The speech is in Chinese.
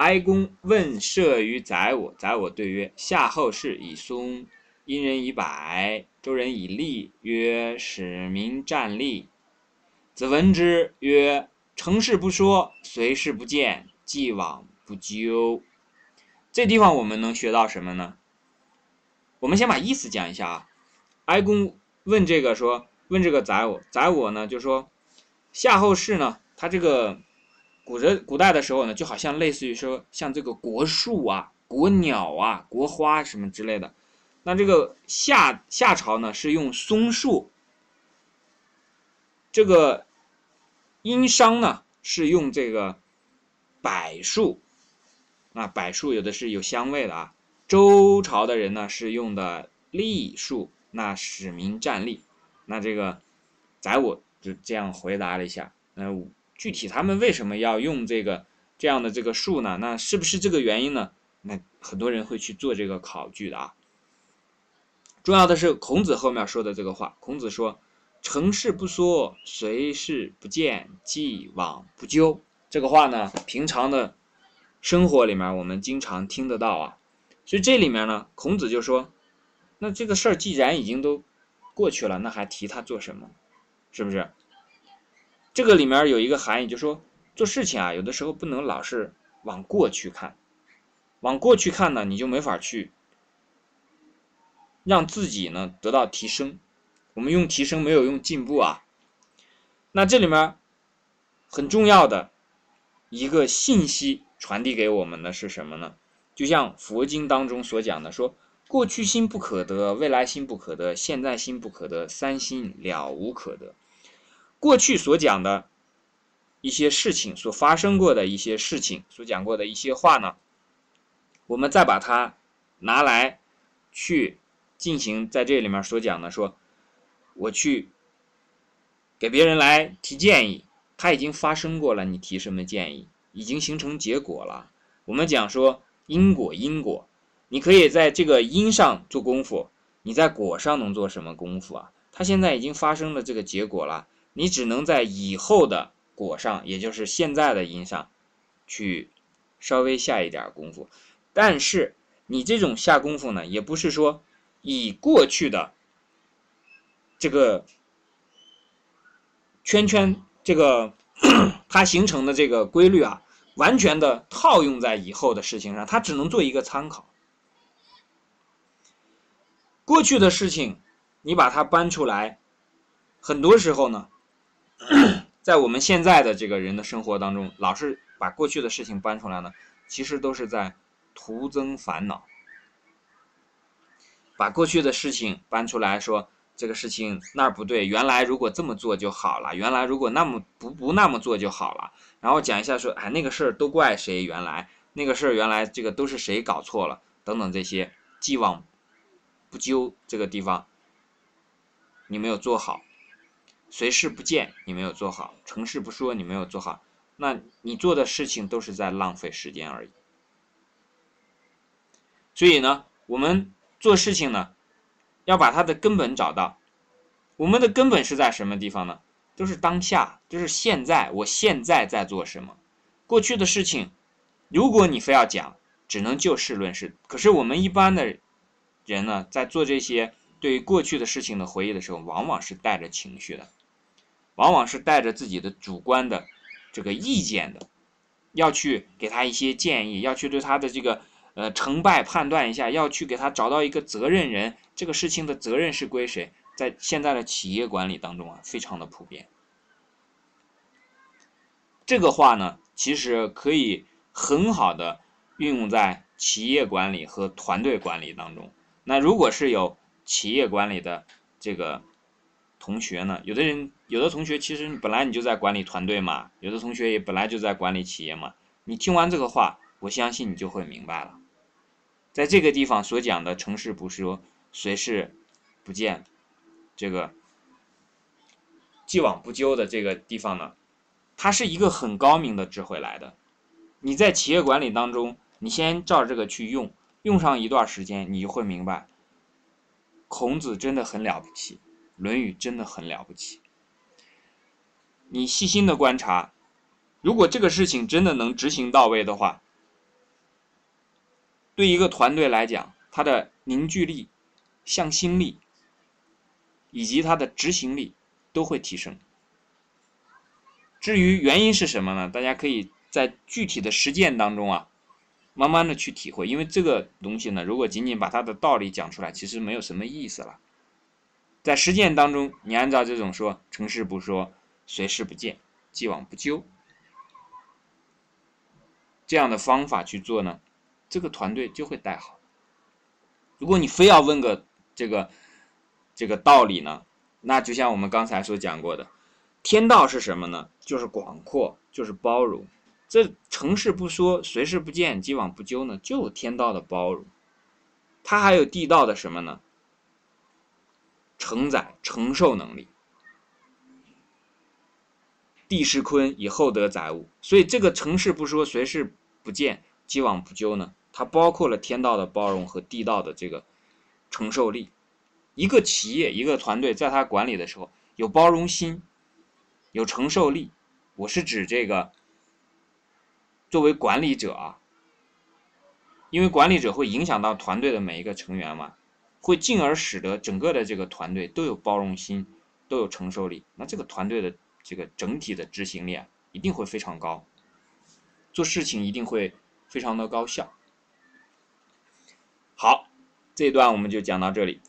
哀公问射于宰我，宰我对曰：夏后氏以松，殷人以柏，周人以栗。曰：使民战栗。子闻之曰：成事不说，随事不见，既往不咎。这地方我们能学到什么呢？我们先把意思讲一下啊。哀公问这个说，问这个宰我，宰我呢就说，夏后氏呢，他这个。古人古代的时候呢，就好像类似于说像这个国树啊、国鸟啊、国花什么之类的。那这个夏夏朝呢是用松树，这个殷商呢是用这个柏树。那柏树有的是有香味的啊。周朝的人呢是用的栗树。那使民站立。那这个宰我就这样回答了一下。那。具体他们为什么要用这个这样的这个树呢？那是不是这个原因呢？那很多人会去做这个考据的啊。重要的是孔子后面说的这个话，孔子说：“成事不说，随事不见，既往不咎。”这个话呢，平常的生活里面我们经常听得到啊。所以这里面呢，孔子就说：“那这个事儿既然已经都过去了，那还提它做什么？是不是？”这个里面有一个含义，就说做事情啊，有的时候不能老是往过去看，往过去看呢，你就没法去让自己呢得到提升。我们用提升没有用进步啊。那这里面很重要的一个信息传递给我们的是什么呢？就像佛经当中所讲的，说过去心不可得，未来心不可得，现在心不可得，三心了无可得。过去所讲的一些事情，所发生过的一些事情，所讲过的一些话呢，我们再把它拿来去进行在这里面所讲的，说我去给别人来提建议，他已经发生过了，你提什么建议？已经形成结果了。我们讲说因果，因果，你可以在这个因上做功夫，你在果上能做什么功夫啊？他现在已经发生了这个结果了。你只能在以后的果上，也就是现在的因上，去稍微下一点功夫。但是你这种下功夫呢，也不是说以过去的这个圈圈，这个 它形成的这个规律啊，完全的套用在以后的事情上，它只能做一个参考。过去的事情，你把它搬出来，很多时候呢。在我们现在的这个人的生活当中，老是把过去的事情搬出来呢，其实都是在徒增烦恼。把过去的事情搬出来说，这个事情那儿不对，原来如果这么做就好了，原来如果那么不不那么做就好了。然后讲一下说，哎，那个事儿都怪谁？原来那个事儿原来这个都是谁搞错了？等等这些，既往不咎这个地方，你没有做好。随事不见，你没有做好；成事不说，你没有做好。那你做的事情都是在浪费时间而已。所以呢，我们做事情呢，要把它的根本找到。我们的根本是在什么地方呢？都是当下，就是现在。我现在在做什么？过去的事情，如果你非要讲，只能就事论事。可是我们一般的人呢，在做这些对于过去的事情的回忆的时候，往往是带着情绪的。往往是带着自己的主观的这个意见的，要去给他一些建议，要去对他的这个呃成败判断一下，要去给他找到一个责任人，这个事情的责任是归谁？在现在的企业管理当中啊，非常的普遍。这个话呢，其实可以很好的运用在企业管理和团队管理当中。那如果是有企业管理的这个。同学呢？有的人，有的同学其实本来你就在管理团队嘛，有的同学也本来就在管理企业嘛。你听完这个话，我相信你就会明白了。在这个地方所讲的“成事不说，随事不见”，这个“既往不咎”的这个地方呢，它是一个很高明的智慧来的。你在企业管理当中，你先照这个去用，用上一段时间，你就会明白，孔子真的很了不起。《论语》真的很了不起。你细心的观察，如果这个事情真的能执行到位的话，对一个团队来讲，它的凝聚力、向心力以及它的执行力都会提升。至于原因是什么呢？大家可以在具体的实践当中啊，慢慢的去体会。因为这个东西呢，如果仅仅把它的道理讲出来，其实没有什么意思了。在实践当中，你按照这种说“成事不说，随事不见，既往不咎”这样的方法去做呢，这个团队就会带好。如果你非要问个这个这个道理呢，那就像我们刚才所讲过的。天道是什么呢？就是广阔，就是包容。这成事不说，随事不见，既往不咎呢？就有天道的包容。它还有地道的什么呢？承载、承受能力。地势坤以厚德载物，所以这个成事不说，随事不见，既往不咎呢？它包括了天道的包容和地道的这个承受力。一个企业、一个团队，在他管理的时候，有包容心。有承受力，我是指这个作为管理者啊，因为管理者会影响到团队的每一个成员嘛，会进而使得整个的这个团队都有包容心，都有承受力，那这个团队的这个整体的执行力啊，一定会非常高，做事情一定会非常的高效。好，这一段我们就讲到这里。